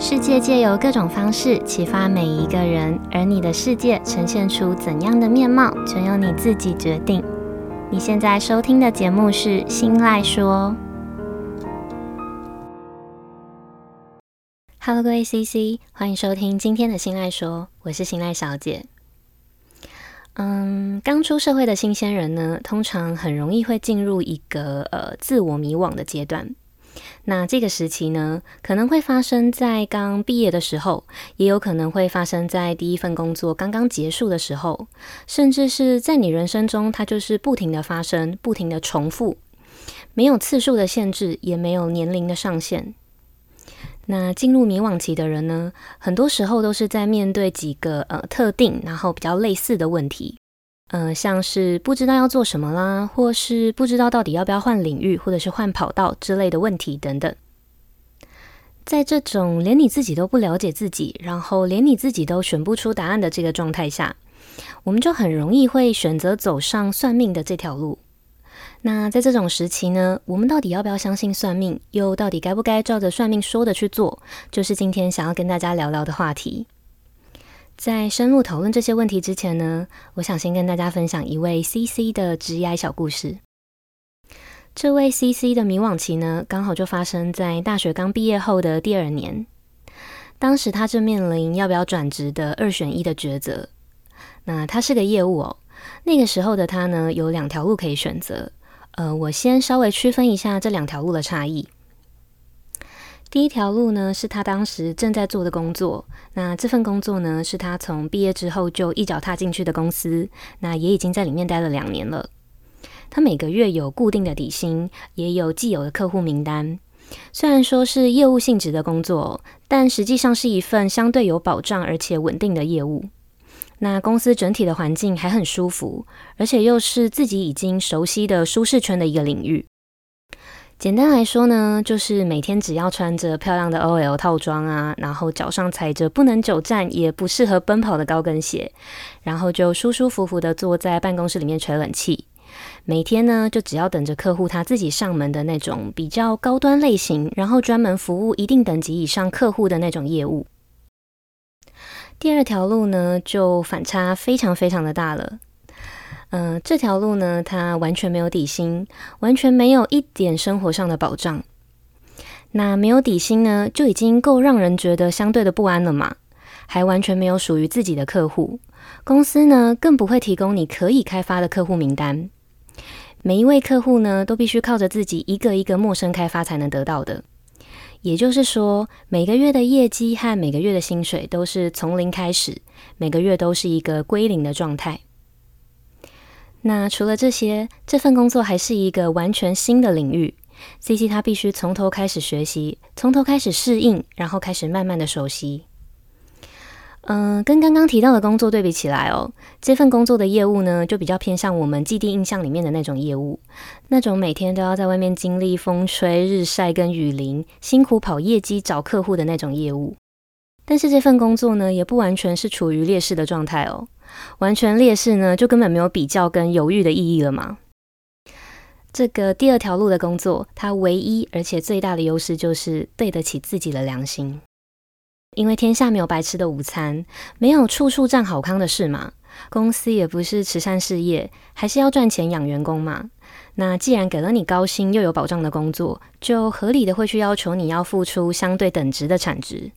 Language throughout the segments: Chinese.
世界借由各种方式启发每一个人，而你的世界呈现出怎样的面貌，全由你自己决定。你现在收听的节目是《新赖说》。Hello，各位 CC，欢迎收听今天的《新赖说》，我是新赖小姐。嗯，刚出社会的新鲜人呢，通常很容易会进入一个呃自我迷惘的阶段。那这个时期呢，可能会发生在刚毕业的时候，也有可能会发生在第一份工作刚刚结束的时候，甚至是在你人生中，它就是不停的发生，不停的重复，没有次数的限制，也没有年龄的上限。那进入迷惘期的人呢，很多时候都是在面对几个呃特定，然后比较类似的问题。呃，像是不知道要做什么啦，或是不知道到底要不要换领域，或者是换跑道之类的问题等等。在这种连你自己都不了解自己，然后连你自己都选不出答案的这个状态下，我们就很容易会选择走上算命的这条路。那在这种时期呢，我们到底要不要相信算命？又到底该不该照着算命说的去做？就是今天想要跟大家聊聊的话题。在深入讨论这些问题之前呢，我想先跟大家分享一位 CC 的职涯小故事。这位 CC 的迷惘期呢，刚好就发生在大学刚毕业后的第二年。当时他正面临要不要转职的二选一的抉择。那他是个业务哦，那个时候的他呢，有两条路可以选择。呃，我先稍微区分一下这两条路的差异。第一条路呢，是他当时正在做的工作。那这份工作呢，是他从毕业之后就一脚踏进去的公司。那也已经在里面待了两年了。他每个月有固定的底薪，也有既有的客户名单。虽然说是业务性质的工作，但实际上是一份相对有保障而且稳定的业务。那公司整体的环境还很舒服，而且又是自己已经熟悉的舒适圈的一个领域。简单来说呢，就是每天只要穿着漂亮的 OL 套装啊，然后脚上踩着不能久站也不适合奔跑的高跟鞋，然后就舒舒服服的坐在办公室里面吹冷气。每天呢，就只要等着客户他自己上门的那种比较高端类型，然后专门服务一定等级以上客户的那种业务。第二条路呢，就反差非常非常的大了。嗯、这条路呢，它完全没有底薪，完全没有一点生活上的保障。那没有底薪呢，就已经够让人觉得相对的不安了嘛。还完全没有属于自己的客户，公司呢，更不会提供你可以开发的客户名单。每一位客户呢，都必须靠着自己一个一个陌生开发才能得到的。也就是说，每个月的业绩和每个月的薪水都是从零开始，每个月都是一个归零的状态。那除了这些，这份工作还是一个完全新的领域。CC 他必须从头开始学习，从头开始适应，然后开始慢慢的熟悉。嗯、跟刚刚提到的工作对比起来哦，这份工作的业务呢，就比较偏向我们既定印象里面的那种业务，那种每天都要在外面经历风吹日晒跟雨淋，辛苦跑业绩找客户的那种业务。但是这份工作呢，也不完全是处于劣势的状态哦。完全劣势呢，就根本没有比较跟犹豫的意义了嘛。这个第二条路的工作，它唯一而且最大的优势就是对得起自己的良心。因为天下没有白吃的午餐，没有处处占好康的事嘛。公司也不是慈善事业，还是要赚钱养员工嘛。那既然给了你高薪又有保障的工作，就合理的会去要求你要付出相对等值的产值。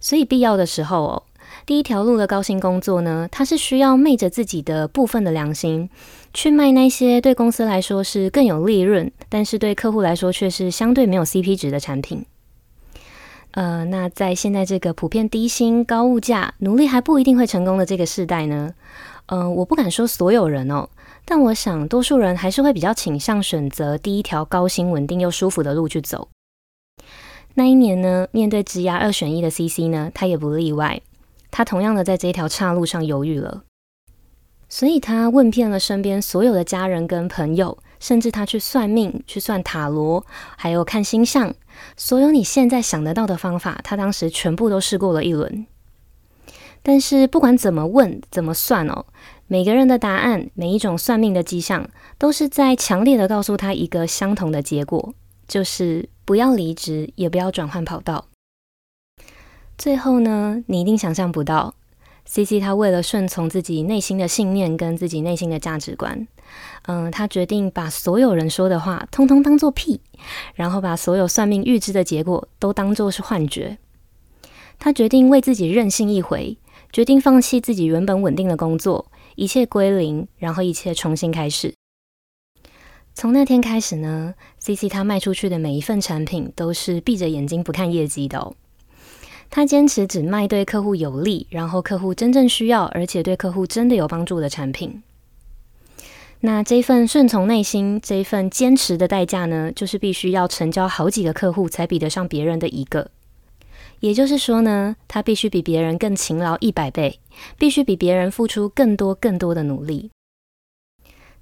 所以必要的时候哦。第一条路的高薪工作呢，它是需要昧着自己的部分的良心，去卖那些对公司来说是更有利润，但是对客户来说却是相对没有 CP 值的产品。呃，那在现在这个普遍低薪、高物价、努力还不一定会成功的这个时代呢，呃，我不敢说所有人哦，但我想多数人还是会比较倾向选择第一条高薪、稳定又舒服的路去走。那一年呢，面对职涯二选一的 CC 呢，他也不例外。他同样的在这条岔路上犹豫了，所以他问遍了身边所有的家人跟朋友，甚至他去算命、去算塔罗，还有看星象，所有你现在想得到的方法，他当时全部都试过了一轮。但是不管怎么问、怎么算哦，每个人的答案、每一种算命的迹象，都是在强烈的告诉他一个相同的结果，就是不要离职，也不要转换跑道。最后呢，你一定想象不到，CC 他为了顺从自己内心的信念跟自己内心的价值观，嗯，他决定把所有人说的话通通当做屁，然后把所有算命预知的结果都当作是幻觉。他决定为自己任性一回，决定放弃自己原本稳定的工作，一切归零，然后一切重新开始。从那天开始呢，CC 他卖出去的每一份产品都是闭着眼睛不看业绩的哦。他坚持只卖对客户有利，然后客户真正需要，而且对客户真的有帮助的产品。那这份顺从内心，这份坚持的代价呢，就是必须要成交好几个客户才比得上别人的一个。也就是说呢，他必须比别人更勤劳一百倍，必须比别人付出更多更多的努力。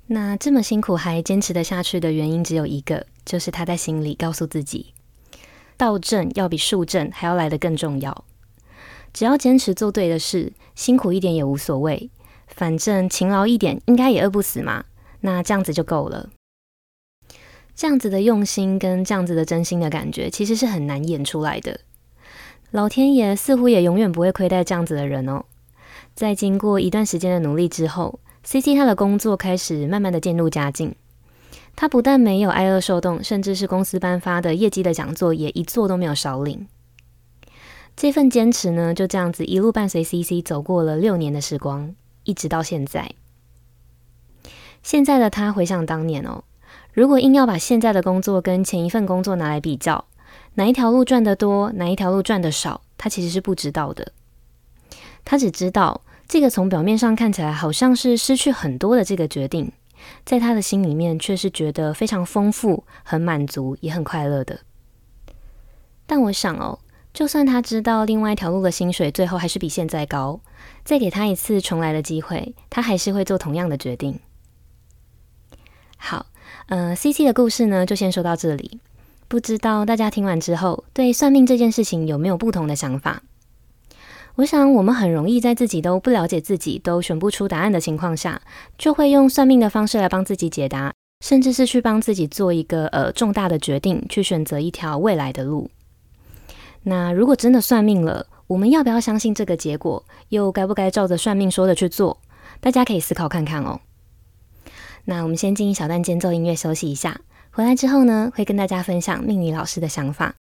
那这么辛苦还坚持得下去的原因只有一个，就是他在心里告诉自己。道正要比术正还要来得更重要。只要坚持做对的事，辛苦一点也无所谓，反正勤劳一点应该也饿不死嘛。那这样子就够了。这样子的用心跟这样子的真心的感觉，其实是很难演出来的。老天爷似乎也永远不会亏待这样子的人哦。在经过一段时间的努力之后，CC 他的工作开始慢慢的渐入佳境。他不但没有挨饿受冻，甚至是公司颁发的业绩的讲座，也一座都没有少领。这份坚持呢，就这样子一路伴随 CC 走过了六年的时光，一直到现在。现在的他回想当年哦，如果硬要把现在的工作跟前一份工作拿来比较，哪一条路赚得多，哪一条路赚得少，他其实是不知道的。他只知道这个从表面上看起来好像是失去很多的这个决定。在他的心里面，却是觉得非常丰富、很满足，也很快乐的。但我想哦，就算他知道另外一条路的薪水最后还是比现在高，再给他一次重来的机会，他还是会做同样的决定。好，呃，CC 的故事呢，就先说到这里。不知道大家听完之后，对算命这件事情有没有不同的想法？我想，我们很容易在自己都不了解自己、都选不出答案的情况下，就会用算命的方式来帮自己解答，甚至是去帮自己做一个呃重大的决定，去选择一条未来的路。那如果真的算命了，我们要不要相信这个结果？又该不该照着算命说的去做？大家可以思考看看哦。那我们先进一小段间奏音乐休息一下，回来之后呢，会跟大家分享命理老师的想法。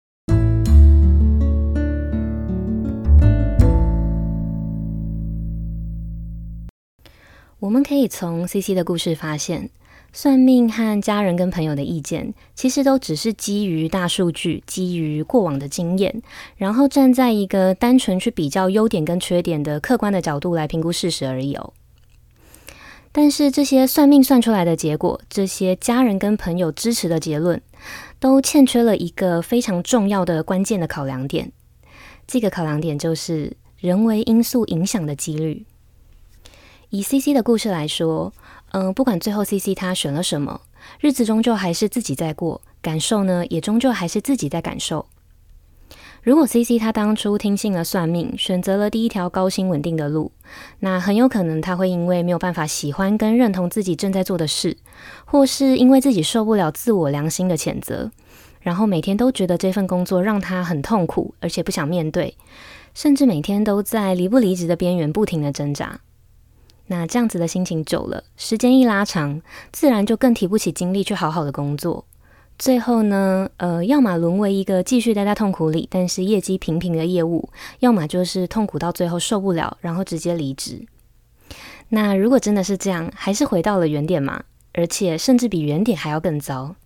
我们可以从 CC 的故事发现，算命和家人跟朋友的意见，其实都只是基于大数据，基于过往的经验，然后站在一个单纯去比较优点跟缺点的客观的角度来评估事实而已哦。但是这些算命算出来的结果，这些家人跟朋友支持的结论，都欠缺了一个非常重要的关键的考量点。这个考量点就是人为因素影响的几率。以 CC 的故事来说，嗯、不管最后 CC 他选了什么，日子终究还是自己在过，感受呢也终究还是自己在感受。如果 CC 他当初听信了算命，选择了第一条高薪稳定的路，那很有可能他会因为没有办法喜欢跟认同自己正在做的事，或是因为自己受不了自我良心的谴责，然后每天都觉得这份工作让他很痛苦，而且不想面对，甚至每天都在离不离职的边缘不停的挣扎。那这样子的心情久了，时间一拉长，自然就更提不起精力去好好的工作。最后呢，呃，要么沦为一个继续待在痛苦里，但是业绩平平的业务；要么就是痛苦到最后受不了，然后直接离职。那如果真的是这样，还是回到了原点嘛？而且甚至比原点还要更糟。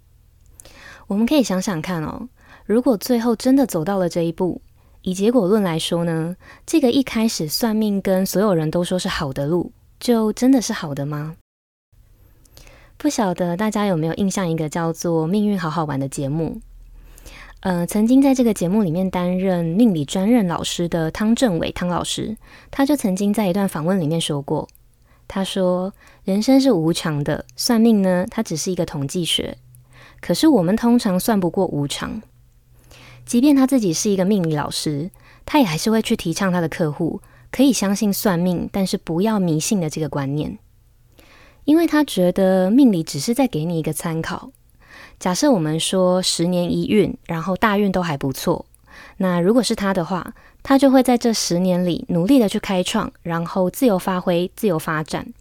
我们可以想想看哦，如果最后真的走到了这一步，以结果论来说呢，这个一开始算命跟所有人都说是好的路。就真的是好的吗？不晓得大家有没有印象，一个叫做《命运好好玩》的节目。呃，曾经在这个节目里面担任命理专任老师的汤正伟汤老师，他就曾经在一段访问里面说过，他说：“人生是无常的，算命呢，它只是一个统计学。可是我们通常算不过无常。即便他自己是一个命理老师，他也还是会去提倡他的客户。”可以相信算命，但是不要迷信的这个观念，因为他觉得命理只是在给你一个参考。假设我们说十年一运，然后大运都还不错，那如果是他的话，他就会在这十年里努力的去开创，然后自由发挥、自由发展，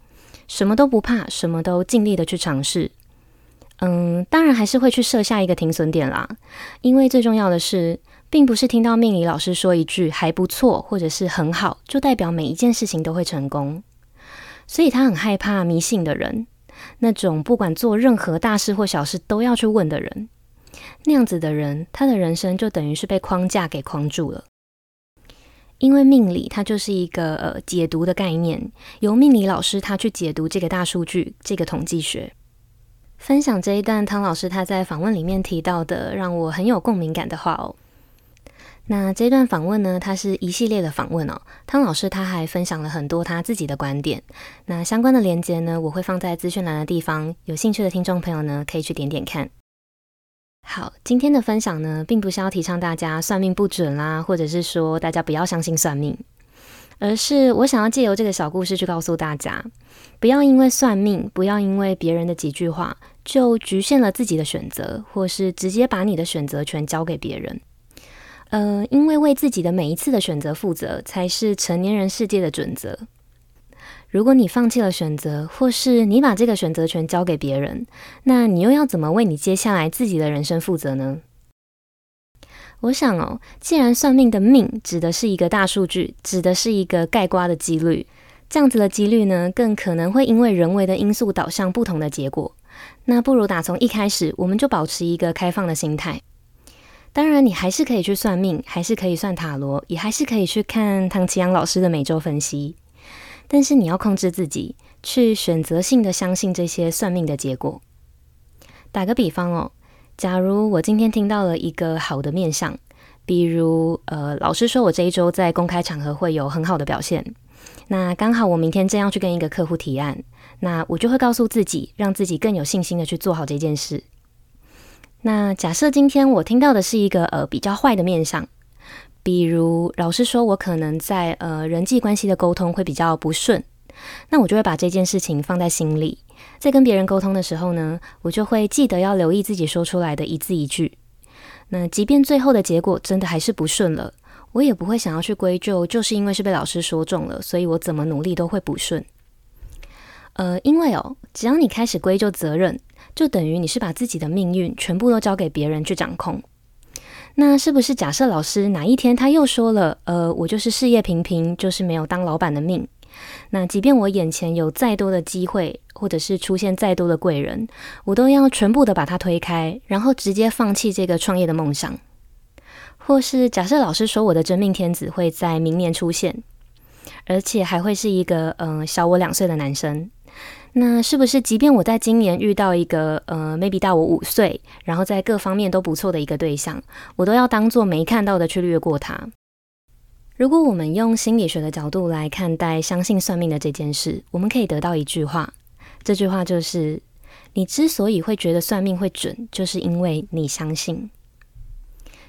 什么都不怕，什么都尽力的去尝试。嗯，当然还是会去设下一个停损点啦，因为最重要的是，并不是听到命理老师说一句还不错，或者是很好，就代表每一件事情都会成功。所以他很害怕迷信的人，那种不管做任何大事或小事都要去问的人。那样子的人，他的人生就等于是被框架给框住了。因为命理它就是一个呃解读的概念，由命理老师他去解读这个大数据，这个统计学。分享这一段汤老师他在访问里面提到的，让我很有共鸣感的话哦。那这段访问呢，它是一系列的访问哦。汤老师他还分享了很多他自己的观点。那相关的连接呢，我会放在资讯栏的地方，有兴趣的听众朋友呢，可以去点点看。好，今天的分享呢，并不是要提倡大家算命不准啦，或者是说大家不要相信算命，而是我想要借由这个小故事去告诉大家，不要因为算命，不要因为别人的几句话，就局限了自己的选择，或是直接把你的选择权交给别人。呃，因为为自己的每一次的选择负责，才是成年人世界的准则。如果你放弃了选择，或是你把这个选择权交给别人，那你又要怎么为你接下来自己的人生负责呢？我想哦，既然算命的命指的是一个大数据，指的是一个概括的几率，这样子的几率呢，更可能会因为人为的因素导向不同的结果。那不如打从一开始，我们就保持一个开放的心态。当然，你还是可以去算命，还是可以算塔罗，也还是可以去看唐奇阳老师的每周分析。但是你要控制自己，去选择性的相信这些算命的结果。打个比方哦，假如我今天听到了一个好的面相，比如呃，老师说我这一周在公开场合会有很好的表现，那刚好我明天正要去跟一个客户提案，那我就会告诉自己，让自己更有信心的去做好这件事。那假设今天我听到的是一个呃比较坏的面相。比如老师说，我可能在呃人际关系的沟通会比较不顺，那我就会把这件事情放在心里，在跟别人沟通的时候呢，我就会记得要留意自己说出来的一字一句。那即便最后的结果真的还是不顺了，我也不会想要去归咎，就是因为是被老师说中了，所以我怎么努力都会不顺。呃，因为哦，只要你开始归咎责任，就等于你是把自己的命运全部都交给别人去掌控。那是不是假设老师哪一天他又说了，呃，我就是事业平平，就是没有当老板的命。那即便我眼前有再多的机会，或者是出现再多的贵人，我都要全部的把它推开，然后直接放弃这个创业的梦想。或是假设老师说我的真命天子会在明年出现，而且还会是一个嗯、小我两岁的男生。那是不是，即便我在今年遇到一个呃，maybe 大我五岁，然后在各方面都不错的一个对象，我都要当做没看到的去略过他？如果我们用心理学的角度来看待相信算命的这件事，我们可以得到一句话，这句话就是：你之所以会觉得算命会准，就是因为你相信。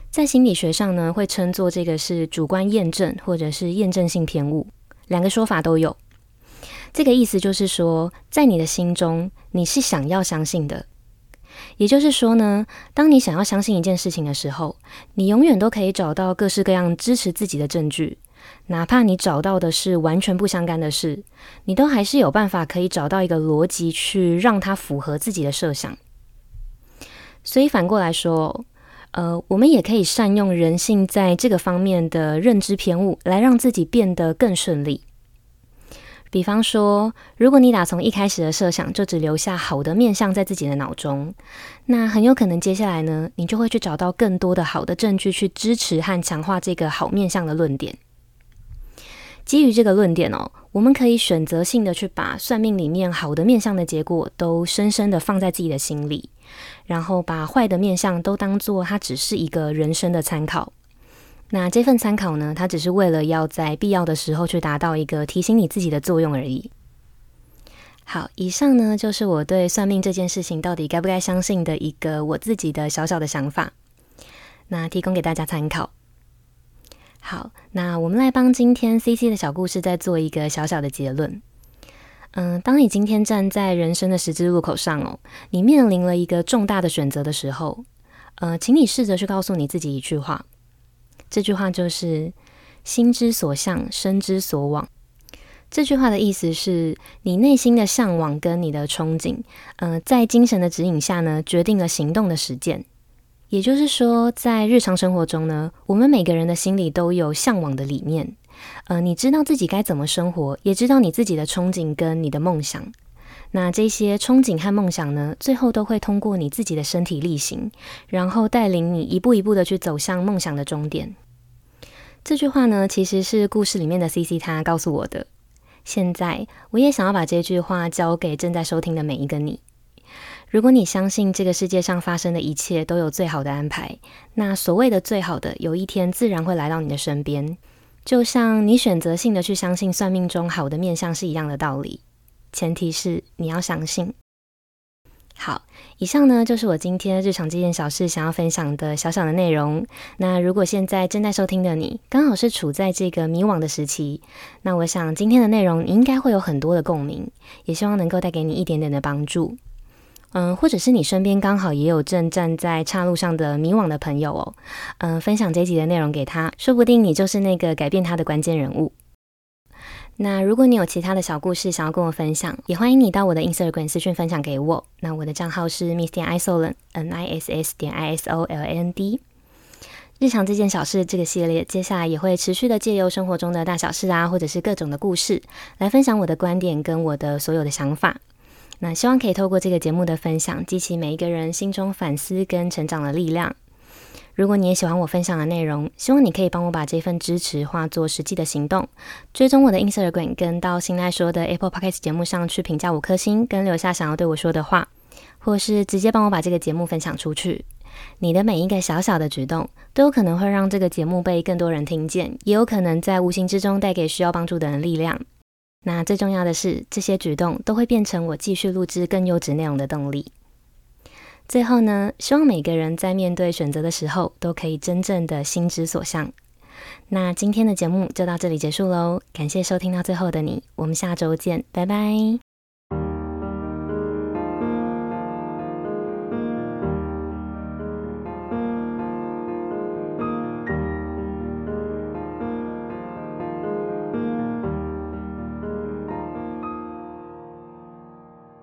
在心理学上呢，会称作这个是主观验证，或者是验证性偏误，两个说法都有。这个意思就是说，在你的心中，你是想要相信的。也就是说呢，当你想要相信一件事情的时候，你永远都可以找到各式各样支持自己的证据，哪怕你找到的是完全不相干的事，你都还是有办法可以找到一个逻辑去让它符合自己的设想。所以反过来说，呃，我们也可以善用人性在这个方面的认知偏误，来让自己变得更顺利。比方说，如果你打从一开始的设想就只留下好的面相在自己的脑中，那很有可能接下来呢，你就会去找到更多的好的证据去支持和强化这个好面相的论点。基于这个论点哦，我们可以选择性的去把算命里面好的面相的结果都深深的放在自己的心里，然后把坏的面相都当做它只是一个人生的参考。那这份参考呢，它只是为了要在必要的时候去达到一个提醒你自己的作用而已。好，以上呢就是我对算命这件事情到底该不该相信的一个我自己的小小的想法，那提供给大家参考。好，那我们来帮今天 CC 的小故事再做一个小小的结论。嗯，当你今天站在人生的十字路口上哦，你面临了一个重大的选择的时候，呃，请你试着去告诉你自己一句话。这句话就是“心之所向，身之所往”。这句话的意思是你内心的向往跟你的憧憬，呃，在精神的指引下呢，决定了行动的实践。也就是说，在日常生活中呢，我们每个人的心里都有向往的理念，呃，你知道自己该怎么生活，也知道你自己的憧憬跟你的梦想。那这些憧憬和梦想呢，最后都会通过你自己的身体力行，然后带领你一步一步的去走向梦想的终点。这句话呢，其实是故事里面的 CC 他告诉我的。现在，我也想要把这句话交给正在收听的每一个你。如果你相信这个世界上发生的一切都有最好的安排，那所谓的最好的，有一天自然会来到你的身边。就像你选择性的去相信算命中好的面相是一样的道理。前提是你要相信。好，以上呢就是我今天日常这件小事想要分享的小小的内容。那如果现在正在收听的你，刚好是处在这个迷惘的时期，那我想今天的内容你应该会有很多的共鸣，也希望能够带给你一点点的帮助。嗯，或者是你身边刚好也有正站在岔路上的迷惘的朋友哦，嗯，分享这集的内容给他，说不定你就是那个改变他的关键人物。那如果你有其他的小故事想要跟我分享，也欢迎你到我的 Instagram 私讯分享给我。那我的账号是 Miss 点 Isoland，N I S S 点 I S O L A N D。日常这件小事这个系列，接下来也会持续的借由生活中的大小事啊，或者是各种的故事，来分享我的观点跟我的所有的想法。那希望可以透过这个节目的分享，激起每一个人心中反思跟成长的力量。如果你也喜欢我分享的内容，希望你可以帮我把这份支持化作实际的行动，追踪我的 Instagram，跟到新赖说的 Apple Podcast 节目上去评价五颗星，跟留下想要对我说的话，或是直接帮我把这个节目分享出去。你的每一个小小的举动，都有可能会让这个节目被更多人听见，也有可能在无形之中带给需要帮助的人力量。那最重要的是，这些举动都会变成我继续录制更优质内容的动力。最后呢，希望每个人在面对选择的时候，都可以真正的心之所向。那今天的节目就到这里结束喽，感谢收听到最后的你，我们下周见，拜拜。